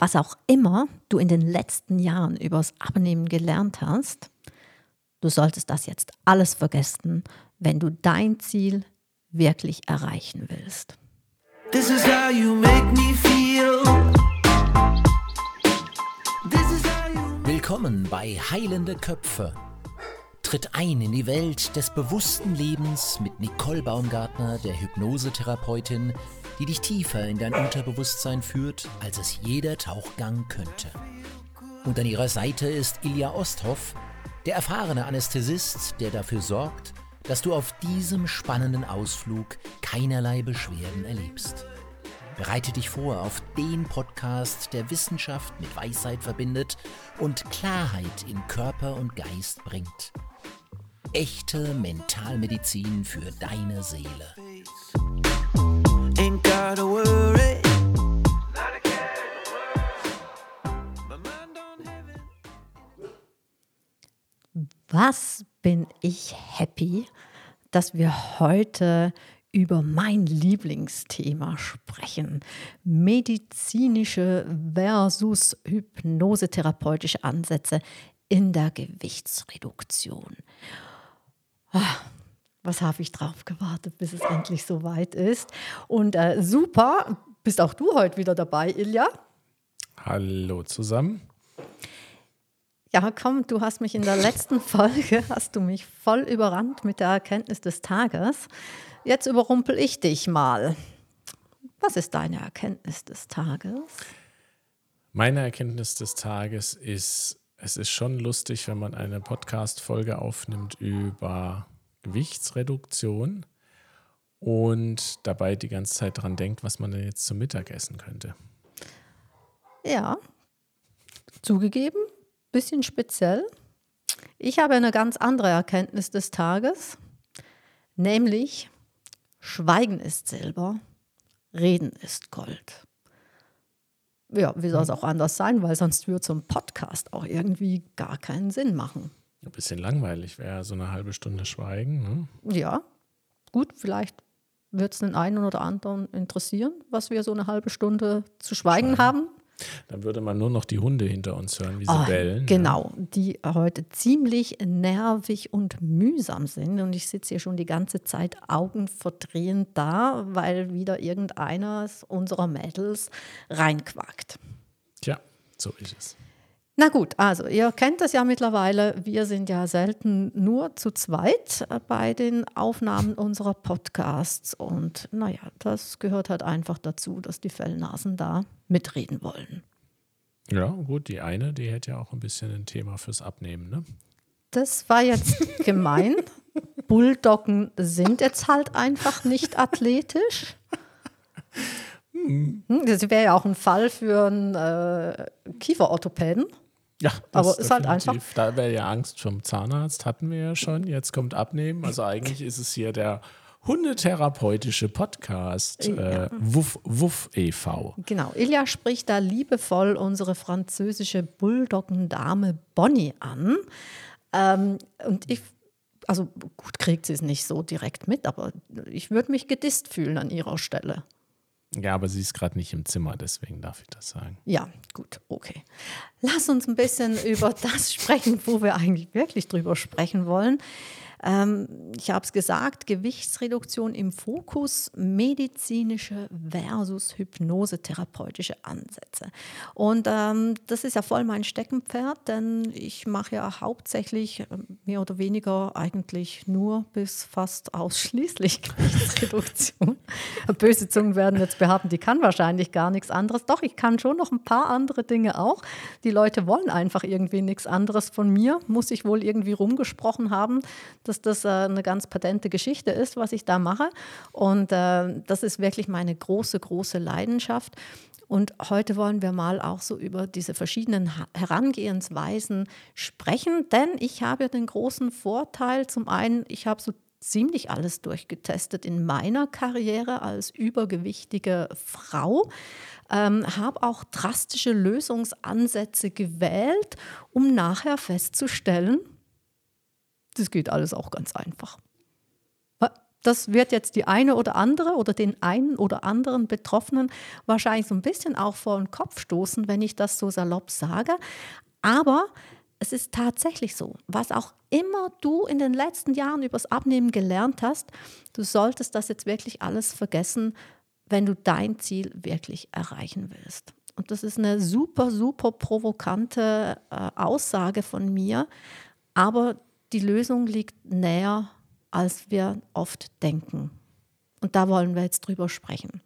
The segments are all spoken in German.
Was auch immer du in den letzten Jahren übers Abnehmen gelernt hast, du solltest das jetzt alles vergessen, wenn du dein Ziel wirklich erreichen willst. This is how you make me feel. Willkommen bei Heilende Köpfe. Tritt ein in die Welt des bewussten Lebens mit Nicole Baumgartner, der Hypnosetherapeutin, die dich tiefer in dein Unterbewusstsein führt, als es jeder Tauchgang könnte. Und an ihrer Seite ist Ilja Osthoff, der erfahrene Anästhesist, der dafür sorgt, dass du auf diesem spannenden Ausflug keinerlei Beschwerden erlebst. Bereite dich vor auf den Podcast, der Wissenschaft mit Weisheit verbindet und Klarheit in Körper und Geist bringt. Echte Mentalmedizin für deine Seele. Was bin ich happy, dass wir heute über mein Lieblingsthema sprechen. Medizinische versus hypnosetherapeutische Ansätze in der Gewichtsreduktion. Was habe ich drauf gewartet, bis es endlich soweit ist. Und äh, super, bist auch du heute wieder dabei, Ilja. Hallo zusammen. Ja, komm, du hast mich in der letzten Folge, hast du mich voll überrannt mit der Erkenntnis des Tages. Jetzt überrumpel ich dich mal. Was ist deine Erkenntnis des Tages? Meine Erkenntnis des Tages ist, es ist schon lustig, wenn man eine Podcast-Folge aufnimmt über Gewichtsreduktion und dabei die ganze Zeit daran denkt, was man denn jetzt zum Mittag essen könnte. Ja, zugegeben, bisschen speziell. Ich habe eine ganz andere Erkenntnis des Tages, nämlich Schweigen ist Silber, Reden ist Gold. Ja, wie soll es auch anders sein, weil sonst würde so ein Podcast auch irgendwie gar keinen Sinn machen. Ein bisschen langweilig wäre so eine halbe Stunde Schweigen. Ne? Ja, gut, vielleicht wird es den einen oder anderen interessieren, was wir so eine halbe Stunde zu schweigen, schweigen. haben. Dann würde man nur noch die Hunde hinter uns hören, wie sie oh, bellen. Genau, ja. die heute ziemlich nervig und mühsam sind. Und ich sitze hier schon die ganze Zeit augenverdrehend da, weil wieder irgendeiner unserer Mädels reinquakt. Tja, so ist es. Na gut, also ihr kennt das ja mittlerweile. Wir sind ja selten nur zu zweit bei den Aufnahmen unserer Podcasts. Und naja, das gehört halt einfach dazu, dass die Fellnasen da mitreden wollen. Ja, gut, die eine, die hätte ja auch ein bisschen ein Thema fürs Abnehmen, ne? Das war jetzt gemein. Bulldoggen sind jetzt halt einfach nicht athletisch. Hm. Das wäre ja auch ein Fall für einen äh, Kieferorthopäden. Ja, aber ist halt einfach. Da wäre ja Angst vom Zahnarzt, hatten wir ja schon. Jetzt kommt Abnehmen. Also eigentlich ist es hier der hundetherapeutische Podcast ja. äh, Wuff, Wuff e.V. Genau, Ilja spricht da liebevoll unsere französische Bulldoggendame Bonnie an. Ähm, und ich, also gut, kriegt sie es nicht so direkt mit, aber ich würde mich gedisst fühlen an ihrer Stelle. Ja, aber sie ist gerade nicht im Zimmer, deswegen darf ich das sagen. Ja, gut, okay. Lass uns ein bisschen über das sprechen, wo wir eigentlich wirklich drüber sprechen wollen. Ähm, ich habe es gesagt, Gewichtsreduktion im Fokus, medizinische versus hypnosetherapeutische Ansätze. Und ähm, das ist ja voll mein Steckenpferd, denn ich mache ja hauptsächlich ähm, mehr oder weniger eigentlich nur bis fast ausschließlich Gewichtsreduktion. Böse Zungen werden jetzt behaupten, die kann wahrscheinlich gar nichts anderes. Doch, ich kann schon noch ein paar andere Dinge auch. Die Leute wollen einfach irgendwie nichts anderes von mir, muss ich wohl irgendwie rumgesprochen haben dass das äh, eine ganz patente Geschichte ist, was ich da mache. Und äh, das ist wirklich meine große, große Leidenschaft. Und heute wollen wir mal auch so über diese verschiedenen Herangehensweisen sprechen, denn ich habe den großen Vorteil, zum einen, ich habe so ziemlich alles durchgetestet in meiner Karriere als übergewichtige Frau, ähm, habe auch drastische Lösungsansätze gewählt, um nachher festzustellen, das geht alles auch ganz einfach. Das wird jetzt die eine oder andere oder den einen oder anderen Betroffenen wahrscheinlich so ein bisschen auch vor den Kopf stoßen, wenn ich das so salopp sage. Aber es ist tatsächlich so, was auch immer du in den letzten Jahren übers Abnehmen gelernt hast, du solltest das jetzt wirklich alles vergessen, wenn du dein Ziel wirklich erreichen willst. Und das ist eine super, super provokante äh, Aussage von mir, aber die Lösung liegt näher, als wir oft denken. Und da wollen wir jetzt drüber sprechen.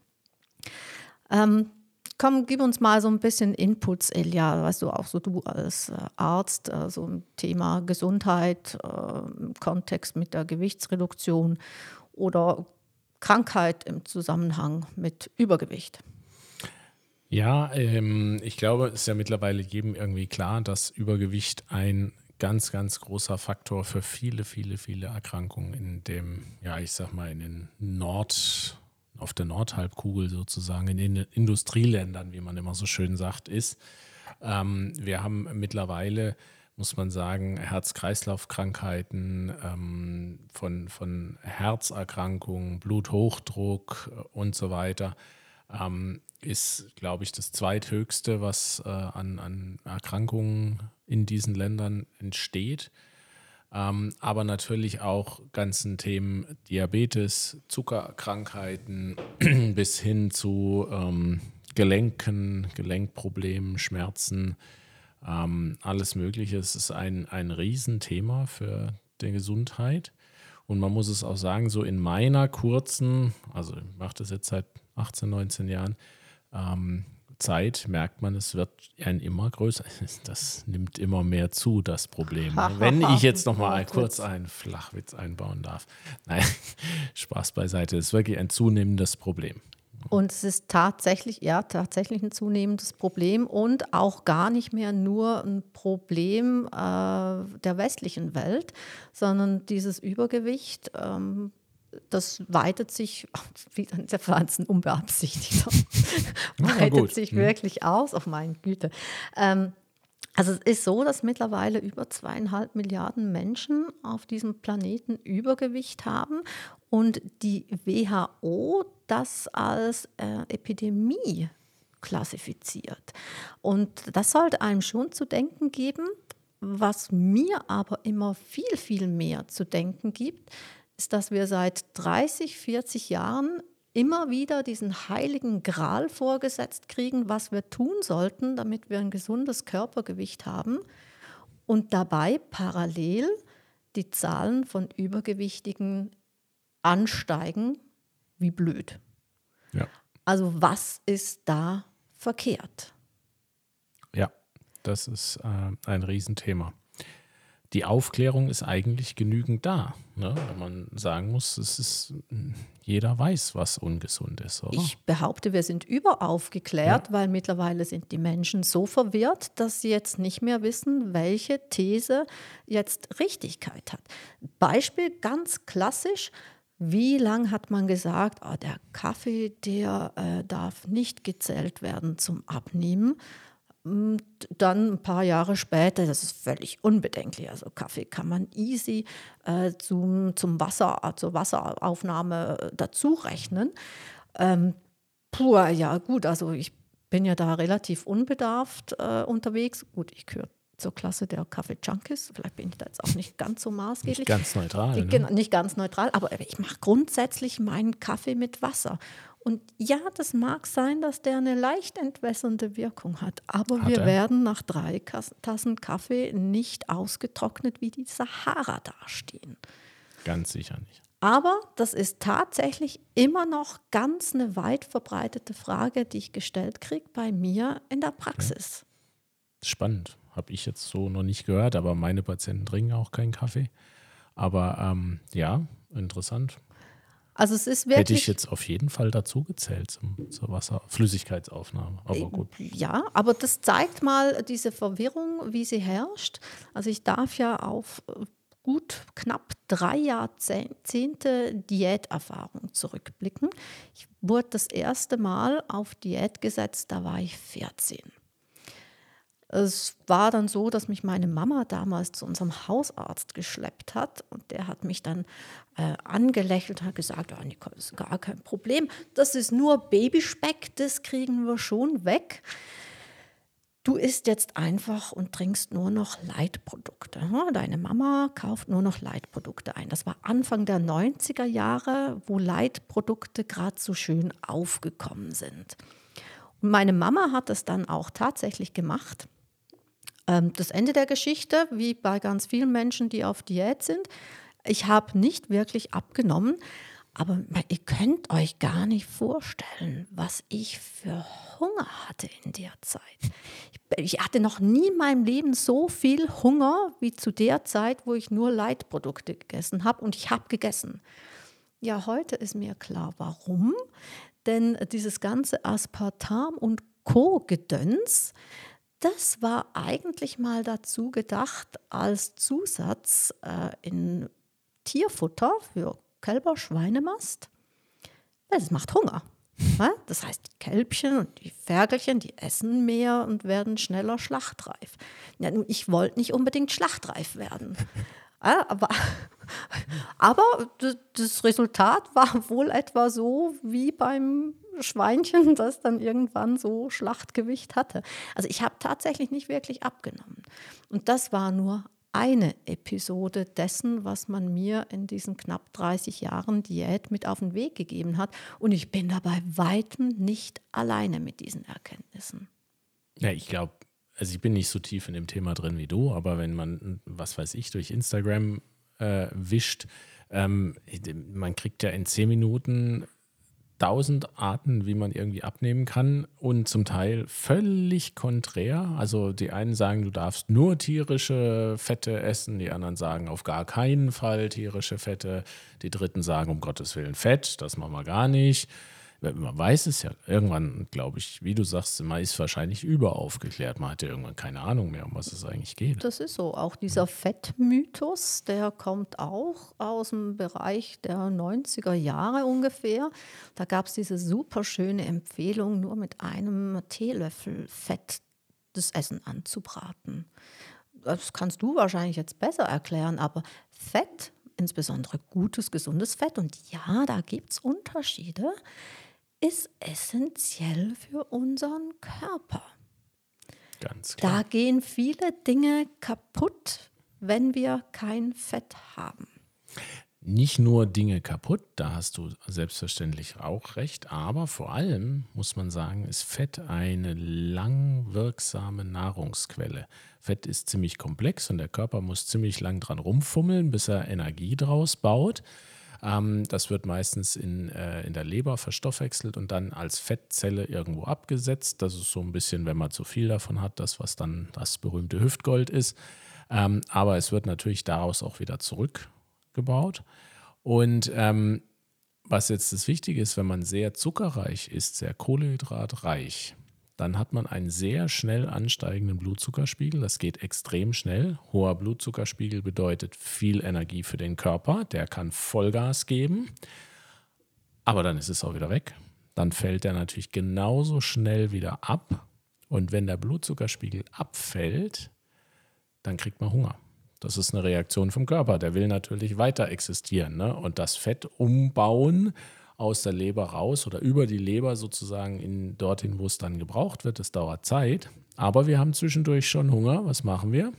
Ähm, komm, gib uns mal so ein bisschen Inputs, Elia, weißt du, auch so du als äh, Arzt, äh, so ein Thema Gesundheit äh, im Kontext mit der Gewichtsreduktion oder Krankheit im Zusammenhang mit Übergewicht. Ja, ähm, ich glaube, es ist ja mittlerweile jedem irgendwie klar, dass Übergewicht ein ganz, ganz großer Faktor für viele, viele, viele Erkrankungen in dem, ja, ich sag mal, in den Nord, auf der Nordhalbkugel sozusagen, in den Industrieländern, wie man immer so schön sagt, ist. Ähm, wir haben mittlerweile, muss man sagen, Herz-Kreislauf-Krankheiten, ähm, von, von Herzerkrankungen, Bluthochdruck und so weiter. Ähm, ist, glaube ich, das zweithöchste, was äh, an, an Erkrankungen in diesen Ländern entsteht. Ähm, aber natürlich auch ganzen Themen Diabetes, Zuckerkrankheiten bis hin zu ähm, Gelenken, Gelenkproblemen, Schmerzen, ähm, alles Mögliche. Es ist ein, ein Riesenthema für die Gesundheit. Und man muss es auch sagen, so in meiner kurzen, also ich mache das jetzt seit 18, 19 Jahren, ähm, Zeit merkt man, es wird ein immer größer. Das nimmt immer mehr zu, das Problem. Wenn ich jetzt noch mal kurz einen Flachwitz einbauen darf. Nein, Spaß beiseite. Es ist wirklich ein zunehmendes Problem. Und es ist tatsächlich, ja, tatsächlich ein zunehmendes Problem und auch gar nicht mehr nur ein Problem äh, der westlichen Welt, sondern dieses Übergewicht ähm, das weitet sich, wie der Pflanzen unbeabsichtigt, weitet sich mhm. wirklich aus, auf meine Güte. Ähm, also es ist so, dass mittlerweile über zweieinhalb Milliarden Menschen auf diesem Planeten Übergewicht haben und die WHO das als äh, Epidemie klassifiziert. Und das sollte einem schon zu denken geben. Was mir aber immer viel, viel mehr zu denken gibt, ist, dass wir seit 30, 40 Jahren immer wieder diesen heiligen Gral vorgesetzt kriegen, was wir tun sollten, damit wir ein gesundes Körpergewicht haben und dabei parallel die Zahlen von Übergewichtigen ansteigen wie blöd. Ja. Also was ist da verkehrt? Ja, das ist äh, ein Riesenthema die Aufklärung ist eigentlich genügend da. Ne? Wenn man sagen muss, es ist, jeder weiß, was ungesund ist. Oder? Ich behaupte, wir sind überaufgeklärt, ja. weil mittlerweile sind die Menschen so verwirrt, dass sie jetzt nicht mehr wissen, welche These jetzt Richtigkeit hat. Beispiel ganz klassisch. Wie lange hat man gesagt, oh, der Kaffee, der äh, darf nicht gezählt werden zum Abnehmen? Und dann ein paar Jahre später, das ist völlig unbedenklich. Also Kaffee kann man easy äh, zum, zum Wasser, zur Wasseraufnahme äh, dazu rechnen. Ähm, puh, ja gut, also ich bin ja da relativ unbedarft äh, unterwegs. Gut, ich gehöre zur Klasse der Kaffee-Junkies. Vielleicht bin ich da jetzt auch nicht ganz so maßgeblich. Nicht ganz neutral. Ne? Nicht ganz neutral, aber ich mache grundsätzlich meinen Kaffee mit Wasser. Und ja, das mag sein, dass der eine leicht entwässernde Wirkung hat, aber hat wir er? werden nach drei Tassen Kaffee nicht ausgetrocknet wie die Sahara dastehen. Ganz sicher nicht. Aber das ist tatsächlich immer noch ganz eine weit verbreitete Frage, die ich gestellt kriege bei mir in der Praxis. Ja. Spannend. Habe ich jetzt so noch nicht gehört, aber meine Patienten trinken auch keinen Kaffee. Aber ähm, ja, interessant. Also es ist wirklich. Hätte ich jetzt auf jeden Fall dazu gezählt zum, zur Wasserflüssigkeitsaufnahme. Aber äh, gut. Ja, aber das zeigt mal diese Verwirrung, wie sie herrscht. Also ich darf ja auf äh, gut knapp drei Jahrzehnte Diäterfahrung zurückblicken. Ich wurde das erste Mal auf Diät gesetzt, da war ich 14. Es war dann so, dass mich meine Mama damals zu unserem Hausarzt geschleppt hat und der hat mich dann äh, angelächelt und hat gesagt, oh, das ist gar kein Problem, das ist nur Babyspeck, das kriegen wir schon weg. Du isst jetzt einfach und trinkst nur noch Leitprodukte. Deine Mama kauft nur noch Leitprodukte ein. Das war Anfang der 90er Jahre, wo Leitprodukte gerade so schön aufgekommen sind. Und meine Mama hat es dann auch tatsächlich gemacht. Ähm, das Ende der Geschichte, wie bei ganz vielen Menschen, die auf Diät sind. Ich habe nicht wirklich abgenommen, aber ihr könnt euch gar nicht vorstellen, was ich für Hunger hatte in der Zeit. Ich hatte noch nie in meinem Leben so viel Hunger wie zu der Zeit, wo ich nur Leitprodukte gegessen habe und ich habe gegessen. Ja, heute ist mir klar, warum. Denn dieses ganze Aspartam und Co-Gedöns, das war eigentlich mal dazu gedacht als Zusatz äh, in Tierfutter für Kälber Schweinemast, es macht Hunger. Das heißt, die Kälbchen und die Ferkelchen, die essen mehr und werden schneller schlachtreif. Ja, ich wollte nicht unbedingt schlachtreif werden. Aber, aber das Resultat war wohl etwa so wie beim Schweinchen, das dann irgendwann so Schlachtgewicht hatte. Also ich habe tatsächlich nicht wirklich abgenommen. Und das war nur eine Episode dessen, was man mir in diesen knapp 30 Jahren Diät mit auf den Weg gegeben hat. Und ich bin dabei weitem nicht alleine mit diesen Erkenntnissen. Ja, ich glaube, also ich bin nicht so tief in dem Thema drin wie du, aber wenn man, was weiß ich, durch Instagram äh, wischt, ähm, man kriegt ja in zehn Minuten tausend Arten, wie man irgendwie abnehmen kann und zum Teil völlig konträr. Also die einen sagen, du darfst nur tierische Fette essen, die anderen sagen auf gar keinen Fall tierische Fette, die dritten sagen um Gottes Willen Fett, das machen wir gar nicht man weiß es ja irgendwann, glaube ich, wie du sagst, man ist wahrscheinlich überaufgeklärt. Man hat ja irgendwann keine Ahnung mehr, um was es eigentlich geht. Das ist so. Auch dieser Fettmythos, der kommt auch aus dem Bereich der 90er Jahre ungefähr. Da gab es diese super schöne Empfehlung, nur mit einem Teelöffel Fett das Essen anzubraten. Das kannst du wahrscheinlich jetzt besser erklären, aber Fett insbesondere gutes, gesundes Fett. Und ja, da gibt es Unterschiede ist essentiell für unseren Körper. Ganz klar. Da gehen viele Dinge kaputt, wenn wir kein Fett haben. Nicht nur Dinge kaputt, da hast du selbstverständlich auch recht, aber vor allem muss man sagen, ist Fett eine langwirksame Nahrungsquelle. Fett ist ziemlich komplex und der Körper muss ziemlich lang dran rumfummeln, bis er Energie draus baut. Ähm, das wird meistens in, äh, in der Leber verstoffwechselt und dann als Fettzelle irgendwo abgesetzt. Das ist so ein bisschen, wenn man zu viel davon hat, das, was dann das berühmte Hüftgold ist. Ähm, aber es wird natürlich daraus auch wieder zurückgebaut. Und ähm, was jetzt das Wichtige ist, wenn man sehr zuckerreich ist, sehr kohlehydratreich, dann hat man einen sehr schnell ansteigenden Blutzuckerspiegel. Das geht extrem schnell. Hoher Blutzuckerspiegel bedeutet viel Energie für den Körper. Der kann Vollgas geben. Aber dann ist es auch wieder weg. Dann fällt er natürlich genauso schnell wieder ab. Und wenn der Blutzuckerspiegel abfällt, dann kriegt man Hunger. Das ist eine Reaktion vom Körper. Der will natürlich weiter existieren. Ne? Und das Fett umbauen aus der Leber raus oder über die Leber sozusagen in dorthin, wo es dann gebraucht wird. Das dauert Zeit. Aber wir haben zwischendurch schon Hunger. Was machen wir?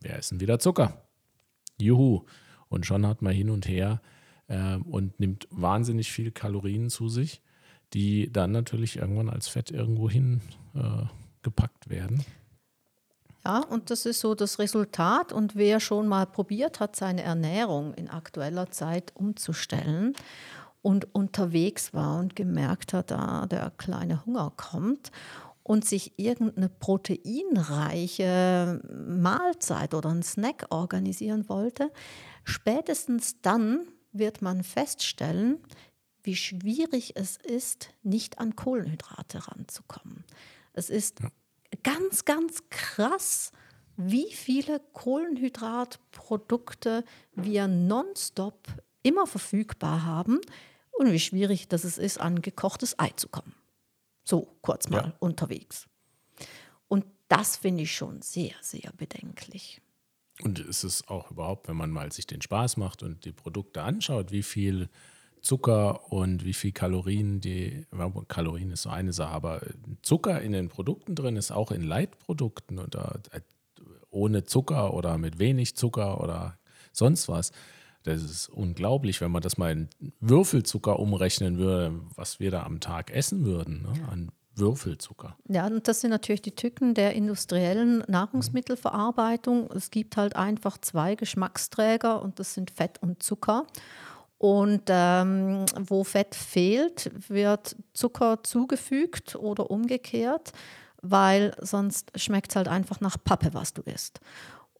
Wir essen wieder Zucker. Juhu. Und schon hat man hin und her äh, und nimmt wahnsinnig viele Kalorien zu sich, die dann natürlich irgendwann als Fett irgendwo hin äh, gepackt werden. Ja, und das ist so das Resultat. Und wer schon mal probiert hat, seine Ernährung in aktueller Zeit umzustellen und unterwegs war und gemerkt hat, da der kleine Hunger kommt und sich irgendeine proteinreiche Mahlzeit oder einen Snack organisieren wollte, spätestens dann wird man feststellen, wie schwierig es ist, nicht an Kohlenhydrate ranzukommen. Es ist ganz, ganz krass, wie viele Kohlenhydratprodukte wir nonstop immer verfügbar haben und wie schwierig das es ist, an gekochtes Ei zu kommen. So kurz mal ja. unterwegs. Und das finde ich schon sehr, sehr bedenklich. Und ist es auch überhaupt, wenn man mal sich den Spaß macht und die Produkte anschaut, wie viel Zucker und wie viel Kalorien die, Kalorien ist so eine Sache, aber Zucker in den Produkten drin ist auch in Leitprodukten oder äh, ohne Zucker oder mit wenig Zucker oder sonst was. Das ist unglaublich, wenn man das mal in Würfelzucker umrechnen würde, was wir da am Tag essen würden ne, an Würfelzucker. Ja, und das sind natürlich die Tücken der industriellen Nahrungsmittelverarbeitung. Es gibt halt einfach zwei Geschmacksträger und das sind Fett und Zucker. Und ähm, wo Fett fehlt, wird Zucker zugefügt oder umgekehrt, weil sonst schmeckt es halt einfach nach Pappe, was du isst.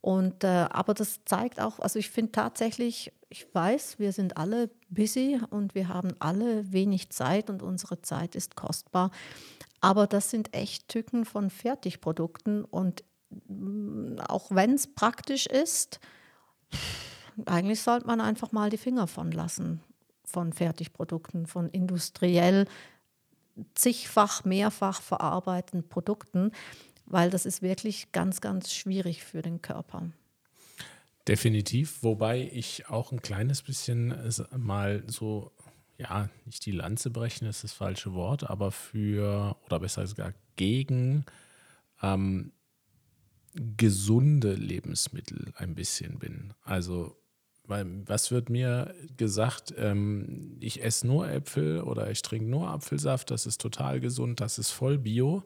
Und, äh, aber das zeigt auch, also ich finde tatsächlich, ich weiß, wir sind alle busy und wir haben alle wenig Zeit und unsere Zeit ist kostbar. Aber das sind echt Tücken von Fertigprodukten und mm, auch wenn es praktisch ist, eigentlich sollte man einfach mal die Finger von lassen von Fertigprodukten, von industriell zigfach, mehrfach verarbeiteten Produkten, weil das ist wirklich ganz, ganz schwierig für den Körper. Definitiv, wobei ich auch ein kleines bisschen mal so, ja, nicht die Lanze brechen ist das falsche Wort, aber für, oder besser gesagt gegen ähm, gesunde Lebensmittel ein bisschen bin. Also weil was wird mir gesagt, ähm, ich esse nur Äpfel oder ich trinke nur Apfelsaft, das ist total gesund, das ist voll bio.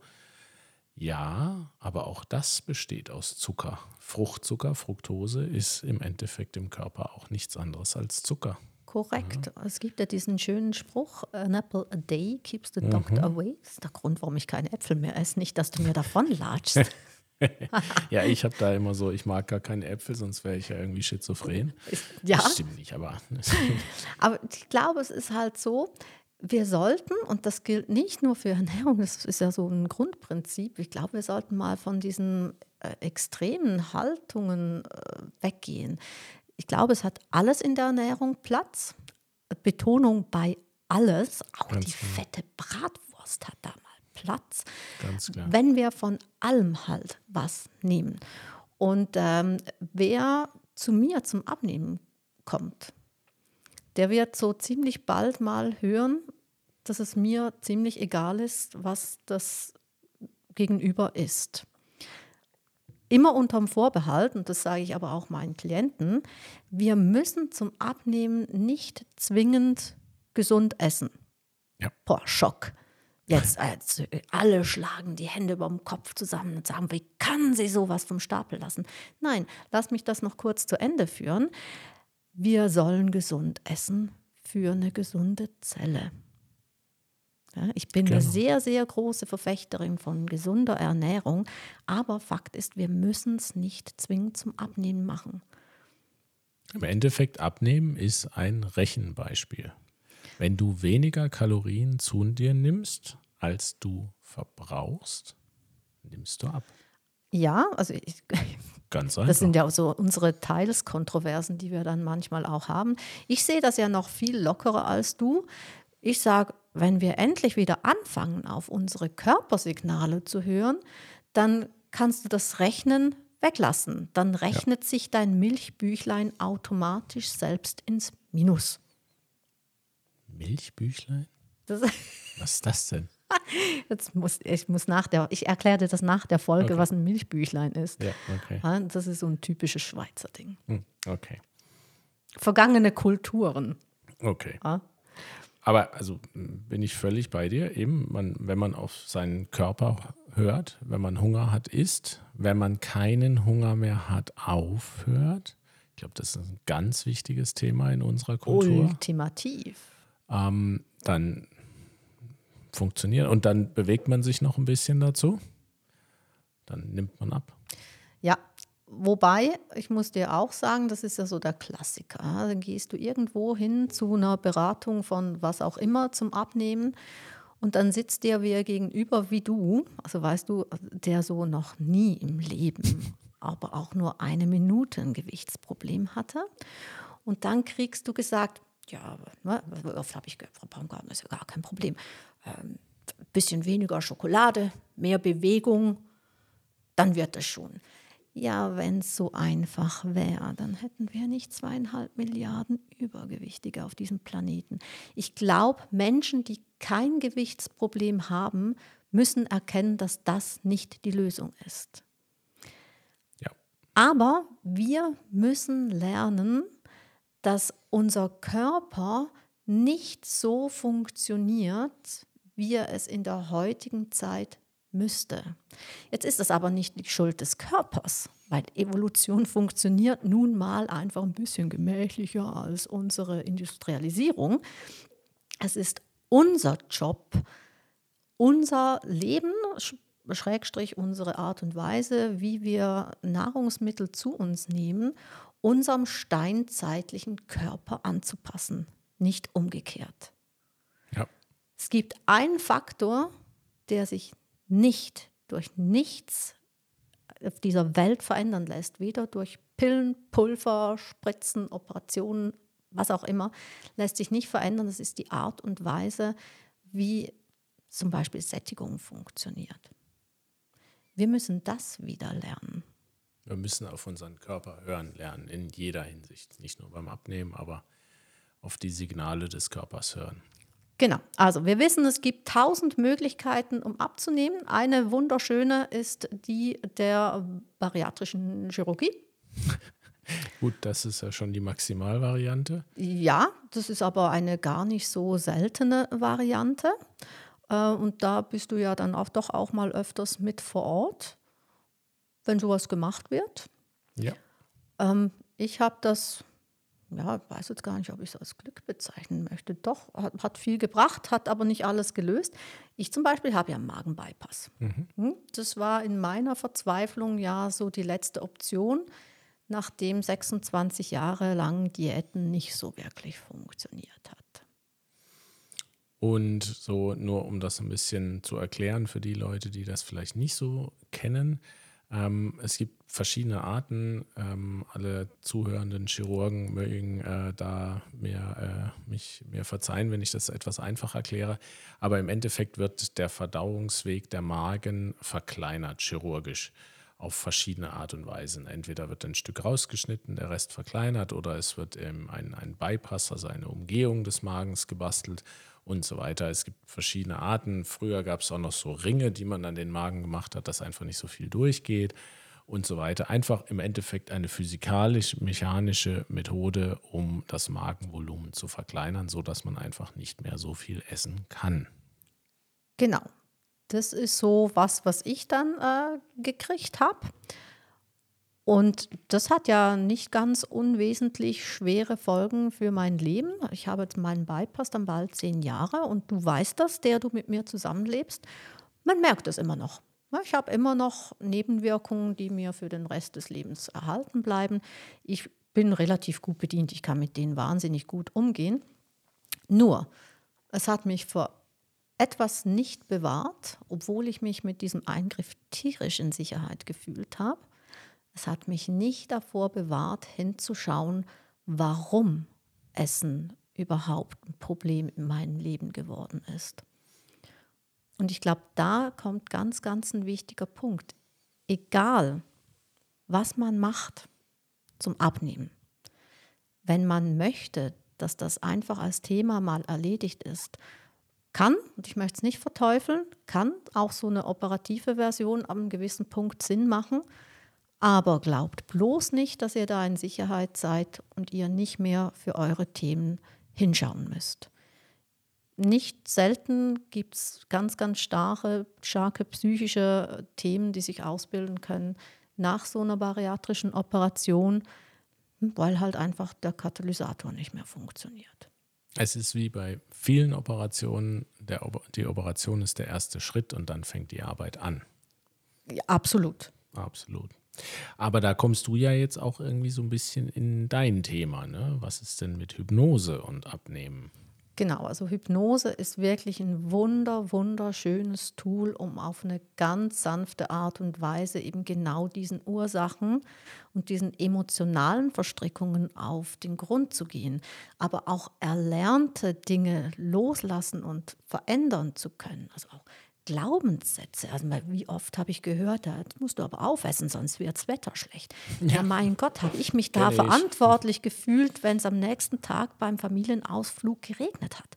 Ja, aber auch das besteht aus Zucker. Fruchtzucker, Fructose ist im Endeffekt im Körper auch nichts anderes als Zucker. Korrekt. Ja. Es gibt ja diesen schönen Spruch, an apple a day keeps the doctor mhm. away. Das ist der Grund, warum ich keine Äpfel mehr esse. Nicht, dass du mir davon latschst. ja, ich habe da immer so, ich mag gar keine Äpfel, sonst wäre ich ja irgendwie schizophren. Ja. Das stimmt nicht, aber. aber ich glaube, es ist halt so, wir sollten, und das gilt nicht nur für Ernährung, das ist ja so ein Grundprinzip, ich glaube, wir sollten mal von diesen äh, extremen Haltungen äh, weggehen. Ich glaube, es hat alles in der Ernährung Platz. Betonung bei alles, auch Ganz die genau. fette Bratwurst hat da Platz, wenn wir von allem halt was nehmen. Und ähm, wer zu mir zum Abnehmen kommt, der wird so ziemlich bald mal hören, dass es mir ziemlich egal ist, was das Gegenüber ist. Immer unterm Vorbehalt, und das sage ich aber auch meinen Klienten, wir müssen zum Abnehmen nicht zwingend gesund essen. Ja. Boah, Schock. Jetzt also, alle schlagen die Hände über dem Kopf zusammen und sagen, wie kann sie sowas vom Stapel lassen? Nein, lass mich das noch kurz zu Ende führen. Wir sollen gesund essen für eine gesunde Zelle. Ja, ich bin genau. eine sehr, sehr große Verfechterin von gesunder Ernährung, aber Fakt ist, wir müssen es nicht zwingend zum Abnehmen machen. Im Endeffekt, abnehmen ist ein Rechenbeispiel. Wenn du weniger Kalorien zu dir nimmst, als du verbrauchst, nimmst du ab. Ja, also ich, Ganz einfach. Das sind ja so unsere Teilskontroversen, die wir dann manchmal auch haben. Ich sehe das ja noch viel lockerer als du. Ich sage, wenn wir endlich wieder anfangen, auf unsere Körpersignale zu hören, dann kannst du das Rechnen weglassen. Dann rechnet ja. sich dein Milchbüchlein automatisch selbst ins Minus. Milchbüchlein? Das was ist das denn? Jetzt muss, ich muss nach der, ich erkläre dir das nach der Folge, okay. was ein Milchbüchlein ist. Ja, okay. Das ist so ein typisches Schweizer Ding. Hm, okay. Vergangene Kulturen. Okay. Ja? Aber also bin ich völlig bei dir. Eben, man, wenn man auf seinen Körper hört, wenn man Hunger hat, isst. Wenn man keinen Hunger mehr hat, aufhört. Ich glaube, das ist ein ganz wichtiges Thema in unserer Kultur. Ultimativ ähm, dann funktioniert. Und dann bewegt man sich noch ein bisschen dazu. Dann nimmt man ab. Ja, wobei, ich muss dir auch sagen, das ist ja so der Klassiker. Dann gehst du irgendwo hin zu einer Beratung von was auch immer zum Abnehmen. Und dann sitzt der wer gegenüber wie du, also weißt du, der so noch nie im Leben, aber auch nur eine Minute ein Gewichtsproblem hatte. Und dann kriegst du gesagt, ja, ne, oft habe ich gehört, Frau Baumgarten, ist ja gar kein Problem. Ähm, bisschen weniger Schokolade, mehr Bewegung. dann wird es schon. Ja, wenn es so einfach wäre, dann hätten wir nicht zweieinhalb Milliarden Übergewichtige auf diesem Planeten. Ich glaube, Menschen, die kein Gewichtsproblem haben, müssen erkennen, dass das nicht die Lösung ist. Ja. Aber wir müssen lernen, dass unser Körper nicht so funktioniert, wie er es in der heutigen Zeit müsste. Jetzt ist das aber nicht die Schuld des Körpers, weil Evolution funktioniert nun mal einfach ein bisschen gemächlicher als unsere Industrialisierung. Es ist unser Job, unser Leben, Schrägstrich unsere Art und Weise, wie wir Nahrungsmittel zu uns nehmen, unserem steinzeitlichen Körper anzupassen, nicht umgekehrt. Es gibt einen Faktor, der sich nicht durch nichts auf dieser Welt verändern lässt, weder durch Pillen, Pulver, Spritzen, Operationen, was auch immer, lässt sich nicht verändern. Das ist die Art und Weise, wie zum Beispiel Sättigung funktioniert. Wir müssen das wieder lernen. Wir müssen auf unseren Körper hören lernen, in jeder Hinsicht. Nicht nur beim Abnehmen, aber auf die Signale des Körpers hören. Genau, also wir wissen, es gibt tausend Möglichkeiten, um abzunehmen. Eine wunderschöne ist die der bariatrischen Chirurgie. Gut, das ist ja schon die Maximalvariante. Ja, das ist aber eine gar nicht so seltene Variante. Äh, und da bist du ja dann auch doch auch mal öfters mit vor Ort, wenn sowas gemacht wird. Ja. Ähm, ich habe das ja, weiß jetzt gar nicht, ob ich es als Glück bezeichnen möchte. Doch, hat, hat, viel gebracht, hat aber nicht alles gelöst. Ich zum Beispiel habe ja einen Magenbypass. Mhm. Hm, das war in meiner Verzweiflung ja so die letzte Option, nachdem 26 Jahre lang Diäten nicht so wirklich funktioniert hat. Und so nur um das ein bisschen zu erklären für die Leute, die das vielleicht nicht so kennen, ähm, es gibt verschiedene Arten. Ähm, alle zuhörenden Chirurgen mögen äh, da mir, äh, mich mir verzeihen, wenn ich das etwas einfach erkläre. Aber im Endeffekt wird der Verdauungsweg der Magen verkleinert chirurgisch auf verschiedene Art und Weisen. Entweder wird ein Stück rausgeschnitten, der Rest verkleinert, oder es wird ein, ein Bypass, also eine Umgehung des Magens gebastelt und so weiter. Es gibt verschiedene Arten. Früher gab es auch noch so Ringe, die man an den Magen gemacht hat, dass einfach nicht so viel durchgeht und so weiter. Einfach im Endeffekt eine physikalisch-mechanische Methode, um das Magenvolumen zu verkleinern, sodass man einfach nicht mehr so viel essen kann. Genau. Das ist so was, was ich dann äh, gekriegt habe. Und das hat ja nicht ganz unwesentlich schwere Folgen für mein Leben. Ich habe jetzt meinen Bypass dann bald zehn Jahre und du weißt das, der du mit mir zusammenlebst. Man merkt es immer noch. Ich habe immer noch Nebenwirkungen, die mir für den Rest des Lebens erhalten bleiben. Ich bin relativ gut bedient, ich kann mit denen wahnsinnig gut umgehen. Nur, es hat mich vor etwas nicht bewahrt, obwohl ich mich mit diesem Eingriff tierisch in Sicherheit gefühlt habe. Es hat mich nicht davor bewahrt, hinzuschauen, warum Essen überhaupt ein Problem in meinem Leben geworden ist. Und ich glaube, da kommt ganz, ganz ein wichtiger Punkt. Egal, was man macht zum Abnehmen, wenn man möchte, dass das einfach als Thema mal erledigt ist, kann, und ich möchte es nicht verteufeln, kann auch so eine operative Version einem gewissen Punkt Sinn machen. Aber glaubt bloß nicht, dass ihr da in Sicherheit seid und ihr nicht mehr für eure Themen hinschauen müsst. Nicht selten gibt es ganz, ganz starke, starke psychische Themen, die sich ausbilden können nach so einer bariatrischen Operation, weil halt einfach der Katalysator nicht mehr funktioniert. Es ist wie bei vielen Operationen, der, die Operation ist der erste Schritt und dann fängt die Arbeit an. Ja, absolut. Absolut. Aber da kommst du ja jetzt auch irgendwie so ein bisschen in dein Thema. Ne? Was ist denn mit Hypnose und Abnehmen? Genau, also Hypnose ist wirklich ein wunder, wunderschönes Tool, um auf eine ganz sanfte Art und Weise eben genau diesen Ursachen und diesen emotionalen Verstrickungen auf den Grund zu gehen, aber auch erlernte Dinge loslassen und verändern zu können. Also auch Glaubenssätze. Also wie oft habe ich gehört, das musst du aber aufessen, sonst wird das Wetter schlecht. Ja, ja mein Gott, habe ich mich da verantwortlich gefühlt, wenn es am nächsten Tag beim Familienausflug geregnet hat.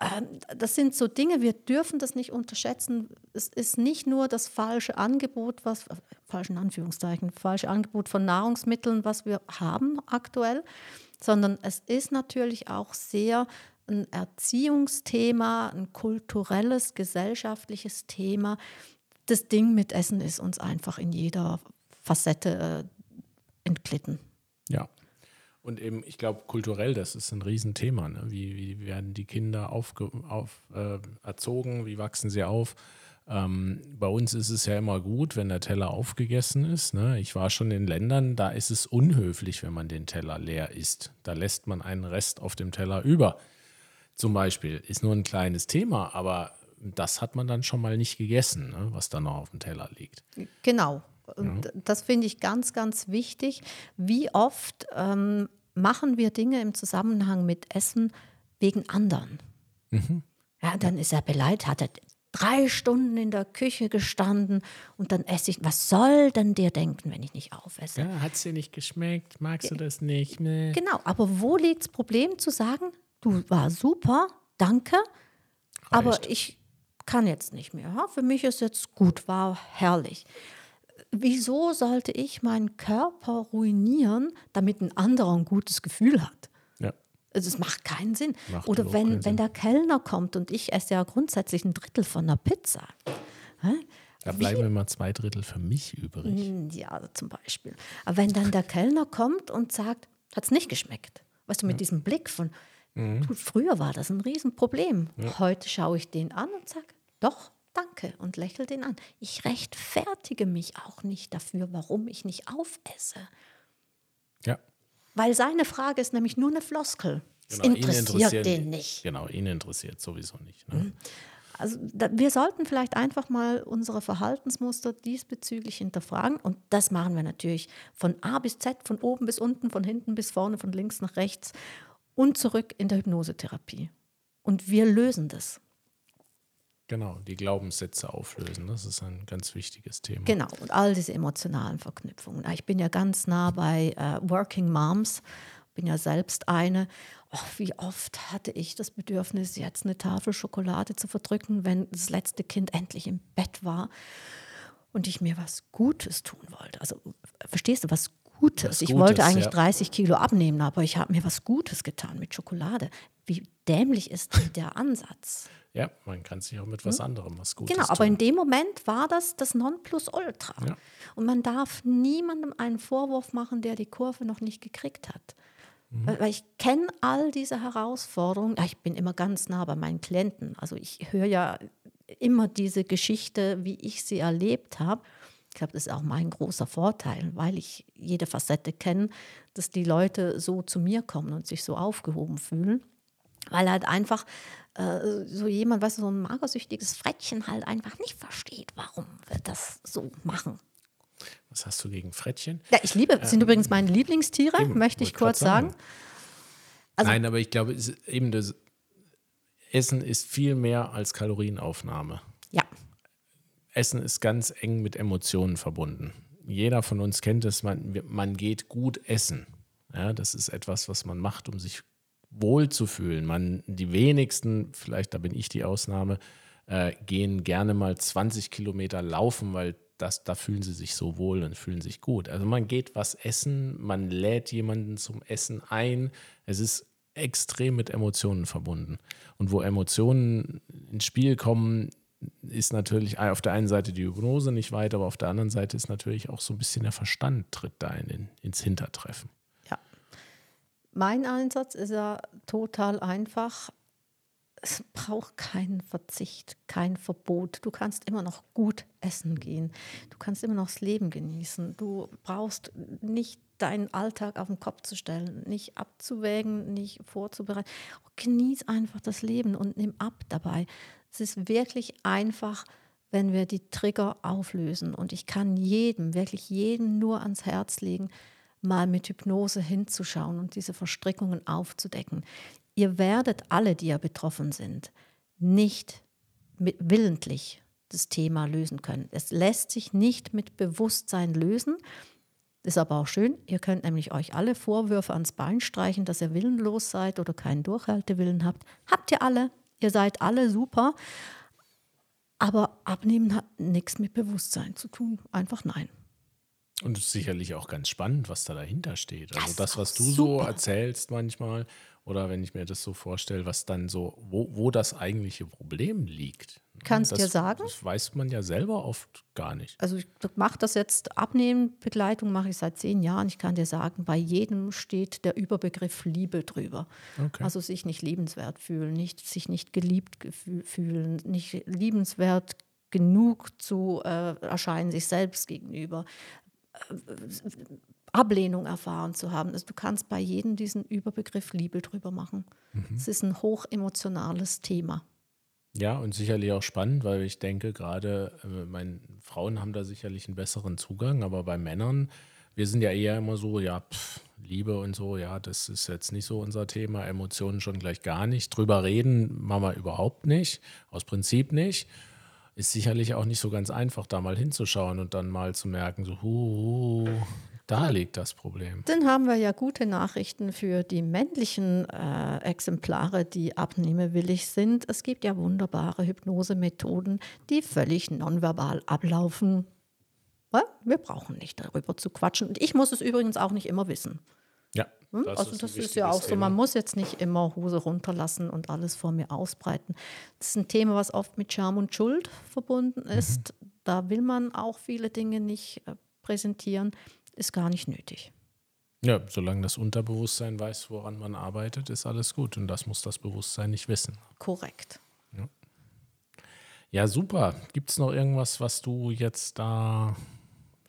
Ähm, das sind so Dinge, wir dürfen das nicht unterschätzen. Es ist nicht nur das falsche Angebot, was, äh, falschen Anführungszeichen, falsche Angebot von Nahrungsmitteln, was wir haben aktuell, sondern es ist natürlich auch sehr ein Erziehungsthema, ein kulturelles, gesellschaftliches Thema. Das Ding mit Essen ist uns einfach in jeder Facette äh, entglitten. Ja. Und eben, ich glaube, kulturell, das ist ein Riesenthema. Ne? Wie, wie werden die Kinder aufge, auf, äh, erzogen? Wie wachsen sie auf? Ähm, bei uns ist es ja immer gut, wenn der Teller aufgegessen ist. Ne? Ich war schon in Ländern, da ist es unhöflich, wenn man den Teller leer isst. Da lässt man einen Rest auf dem Teller über. Zum Beispiel. Ist nur ein kleines Thema, aber das hat man dann schon mal nicht gegessen, ne? was da noch auf dem Teller liegt. Genau. Ja. das finde ich ganz, ganz wichtig. Wie oft ähm, machen wir Dinge im Zusammenhang mit Essen wegen anderen? Mhm. Ja, dann ist er beleidigt, hat er drei Stunden in der Küche gestanden und dann esse ich. Was soll denn dir denken, wenn ich nicht aufesse? Ja, hat es dir nicht geschmeckt? Magst du das nicht? Nee. Genau, aber wo liegt das Problem zu sagen, du war super, danke, Reicht. aber ich kann jetzt nicht mehr. Ja? Für mich ist jetzt gut, war herrlich. Wieso sollte ich meinen Körper ruinieren, damit ein anderer ein gutes Gefühl hat? Also es macht keinen Sinn. Macht Oder wenn, wenn der Kellner kommt und ich esse ja grundsätzlich ein Drittel von einer Pizza. Da bleiben Wie? immer zwei Drittel für mich übrig. Hm, ja, zum Beispiel. Aber wenn dann der Kellner kommt und sagt, hat es nicht geschmeckt. Weißt du, mit ja. diesem Blick von, mhm. du, früher war das ein Riesenproblem. Ja. Heute schaue ich den an und sage, doch, danke und lächle den an. Ich rechtfertige mich auch nicht dafür, warum ich nicht aufesse. Ja. Weil seine Frage ist nämlich nur eine Floskel. Genau, das interessiert den nicht. Genau, ihn interessiert sowieso nicht. Ne? Mhm. Also da, wir sollten vielleicht einfach mal unsere Verhaltensmuster diesbezüglich hinterfragen. Und das machen wir natürlich von A bis Z, von oben bis unten, von hinten bis vorne, von links nach rechts und zurück in der Hypnosetherapie. Und wir lösen das. Genau, die Glaubenssätze auflösen. Das ist ein ganz wichtiges Thema. Genau, und all diese emotionalen Verknüpfungen. Ich bin ja ganz nah bei äh, Working Moms, bin ja selbst eine. Oh, wie oft hatte ich das Bedürfnis, jetzt eine Tafel Schokolade zu verdrücken, wenn das letzte Kind endlich im Bett war und ich mir was Gutes tun wollte. Also, verstehst du, was Gutes? Ich Gutes, wollte eigentlich ja. 30 Kilo abnehmen, aber ich habe mir was Gutes getan mit Schokolade. Wie dämlich ist der Ansatz? Ja, man kann sich auch mit was hm? anderem was Gutes Genau, aber in dem Moment war das das Nonplusultra. Ja. Und man darf niemandem einen Vorwurf machen, der die Kurve noch nicht gekriegt hat. Mhm. Weil, ich kenne all diese Herausforderungen. Ich bin immer ganz nah bei meinen Klienten. Also ich höre ja immer diese Geschichte, wie ich sie erlebt habe. Ich glaube, das ist auch mein großer Vorteil, weil ich jede Facette kenne, dass die Leute so zu mir kommen und sich so aufgehoben fühlen. Weil halt einfach äh, so jemand, weißt du, so ein magersüchtiges Frettchen halt einfach nicht versteht, warum wir das so machen. Was hast du gegen Frettchen? Ja, ich liebe, ähm, sind übrigens meine Lieblingstiere, eben, möchte ich kurz sagen. sagen. Also, Nein, aber ich glaube, eben das Essen ist viel mehr als Kalorienaufnahme. Essen ist ganz eng mit Emotionen verbunden. Jeder von uns kennt es, man, man geht gut essen. Ja, das ist etwas, was man macht, um sich wohlzufühlen. Man, die wenigsten, vielleicht da bin ich die Ausnahme, äh, gehen gerne mal 20 Kilometer laufen, weil das, da fühlen sie sich so wohl und fühlen sich gut. Also man geht was essen, man lädt jemanden zum Essen ein. Es ist extrem mit Emotionen verbunden. Und wo Emotionen ins Spiel kommen, ist natürlich auf der einen Seite die Hypnose nicht weit, aber auf der anderen Seite ist natürlich auch so ein bisschen der Verstand tritt da in, ins Hintertreffen. Mein Einsatz ist ja total einfach. Es braucht keinen Verzicht, kein Verbot. Du kannst immer noch gut essen gehen. Du kannst immer noch das Leben genießen. Du brauchst nicht deinen Alltag auf den Kopf zu stellen, nicht abzuwägen, nicht vorzubereiten. Genieß einfach das Leben und nimm ab dabei. Es ist wirklich einfach, wenn wir die Trigger auflösen. Und ich kann jedem, wirklich jedem nur ans Herz legen, mal mit Hypnose hinzuschauen und diese Verstrickungen aufzudecken. Ihr werdet alle, die ja betroffen sind, nicht mit, willentlich das Thema lösen können. Es lässt sich nicht mit Bewusstsein lösen. Ist aber auch schön, ihr könnt nämlich euch alle Vorwürfe ans Bein streichen, dass ihr willenlos seid oder keinen Durchhaltewillen habt. Habt ihr alle, ihr seid alle super. Aber abnehmen hat nichts mit Bewusstsein zu tun. Einfach nein. Und es ist sicherlich auch ganz spannend, was da dahinter steht. Also Das das, was du so super. erzählst manchmal, oder wenn ich mir das so vorstelle, was dann so, wo, wo das eigentliche Problem liegt. Kannst das, dir sagen? Das weiß man ja selber oft gar nicht. Also ich mache das jetzt, Abnehmbegleitung mache ich seit zehn Jahren. Ich kann dir sagen, bei jedem steht der Überbegriff Liebe drüber. Okay. Also sich nicht liebenswert fühlen, nicht, sich nicht geliebt fühlen, nicht liebenswert genug zu äh, erscheinen sich selbst gegenüber. Ablehnung erfahren zu haben. Also du kannst bei jedem diesen Überbegriff Liebe drüber machen. Es ist ein hochemotionales Thema. Ja, und sicherlich auch spannend, weil ich denke, gerade äh, meine Frauen haben da sicherlich einen besseren Zugang, aber bei Männern, wir sind ja eher immer so, ja, pff, Liebe und so, ja, das ist jetzt nicht so unser Thema, Emotionen schon gleich gar nicht. Drüber reden machen wir überhaupt nicht, aus Prinzip nicht. Ist sicherlich auch nicht so ganz einfach, da mal hinzuschauen und dann mal zu merken, so, hu, hu, da liegt das Problem. Dann haben wir ja gute Nachrichten für die männlichen äh, Exemplare, die abnehmewillig sind. Es gibt ja wunderbare Hypnosemethoden, die völlig nonverbal ablaufen. Wir brauchen nicht darüber zu quatschen. Und ich muss es übrigens auch nicht immer wissen. Ja, Hm? das also ist das ist ja auch so, Thema. man muss jetzt nicht immer Hose runterlassen und alles vor mir ausbreiten. Das ist ein Thema, was oft mit Scham und Schuld verbunden Mhm. ist. Da will man auch viele Dinge nicht äh, präsentieren, ist gar nicht nötig. Ja, solange das Unterbewusstsein weiß, woran man arbeitet, ist alles gut. Und das muss das Bewusstsein nicht wissen. Korrekt. Ja, super. Gibt es noch irgendwas, was du jetzt da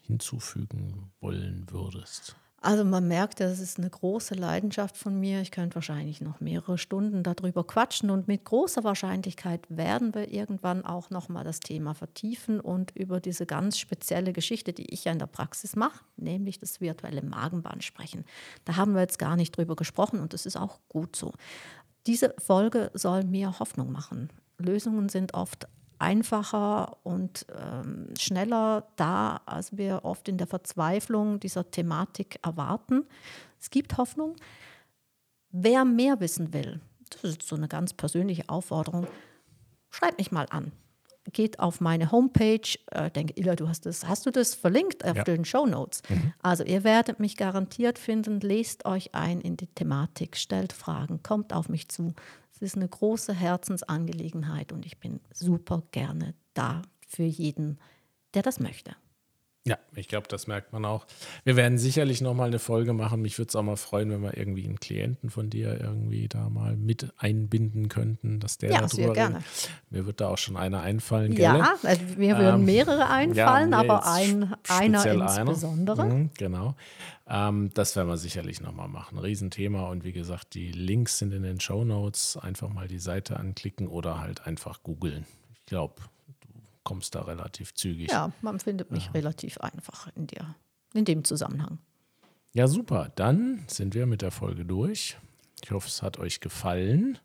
hinzufügen wollen würdest? Also man merkt, das ist eine große Leidenschaft von mir. Ich könnte wahrscheinlich noch mehrere Stunden darüber quatschen und mit großer Wahrscheinlichkeit werden wir irgendwann auch noch mal das Thema vertiefen und über diese ganz spezielle Geschichte, die ich ja in der Praxis mache, nämlich das virtuelle Magenband sprechen. Da haben wir jetzt gar nicht drüber gesprochen und das ist auch gut so. Diese Folge soll mir Hoffnung machen. Lösungen sind oft einfacher und ähm, schneller da, als wir oft in der Verzweiflung dieser Thematik erwarten. Es gibt Hoffnung. Wer mehr wissen will, das ist so eine ganz persönliche Aufforderung, schreibt mich mal an. Geht auf meine Homepage. Äh, denke, Illa, du hast das, hast du das verlinkt auf Ja. den Show Notes? Also ihr werdet mich garantiert finden. Lest euch ein in die Thematik, stellt Fragen, kommt auf mich zu. Es ist eine große Herzensangelegenheit und ich bin super gerne da für jeden, der das möchte. Ja, ich glaube, das merkt man auch. Wir werden sicherlich noch mal eine Folge machen. Mich würde es auch mal freuen, wenn wir irgendwie einen Klienten von dir irgendwie da mal mit einbinden könnten, dass der Ja, da sehr drüber gerne. redet. Mir wird da auch schon einer einfallen, gell? Ja, also mir würden Ähm, mehrere einfallen, nee, aber ein, einer insbesondere. Mhm, genau. Ähm, das werden wir sicherlich nochmal machen. Riesenthema. Und wie gesagt, die Links sind in den Show Notes. Einfach mal die Seite anklicken oder halt einfach googeln. Ich glaube, kommst da relativ zügig. Ja, man findet mich relativ einfach in, der, in dem Zusammenhang. Ja, super. Dann sind wir mit der Folge durch. Ich hoffe, es hat euch gefallen.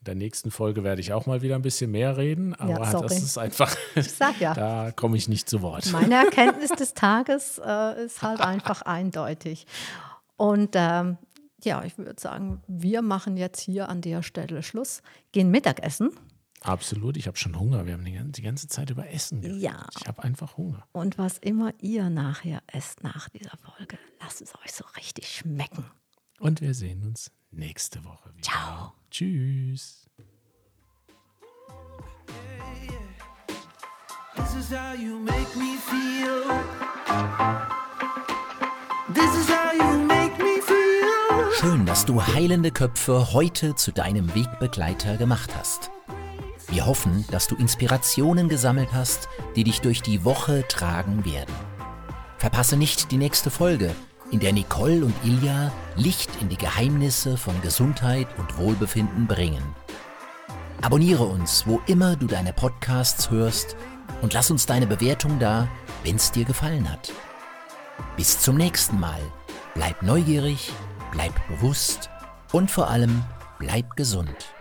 In der nächsten Folge werde ich auch mal wieder ein bisschen mehr reden, aber sorry. das ist einfach, Ich sag ja, da komme ich nicht zu Wort. meine Erkenntnis des Tages äh, ist halt einfach eindeutig. Und ähm, ja, ich würde sagen, wir machen jetzt hier an der Stelle Schluss, gehen Mittagessen. Absolut, ich habe schon Hunger. Wir haben die ganze, Zeit über Essen geredet. Ja. Ich habe einfach Hunger. Und was immer ihr nachher esst nach dieser Folge, lasst es euch so richtig schmecken. Und wir sehen uns nächste Woche wieder. Ciao. Tschüss. This is how you make me feel. This is how you make me feel. Schön, dass du Heilende Köpfe heute zu deinem Wegbegleiter gemacht hast. Wir hoffen, dass du Inspirationen gesammelt hast, die dich durch die Woche tragen werden. Verpasse nicht die nächste Folge, in der Nicole und Ilja Licht in die Geheimnisse von Gesundheit und Wohlbefinden bringen. Abonniere uns, wo immer du deine Podcasts hörst und lass uns deine Bewertung da, wenn es dir gefallen hat. Bis zum nächsten Mal. Bleib neugierig, bleib bewusst und vor allem bleib gesund.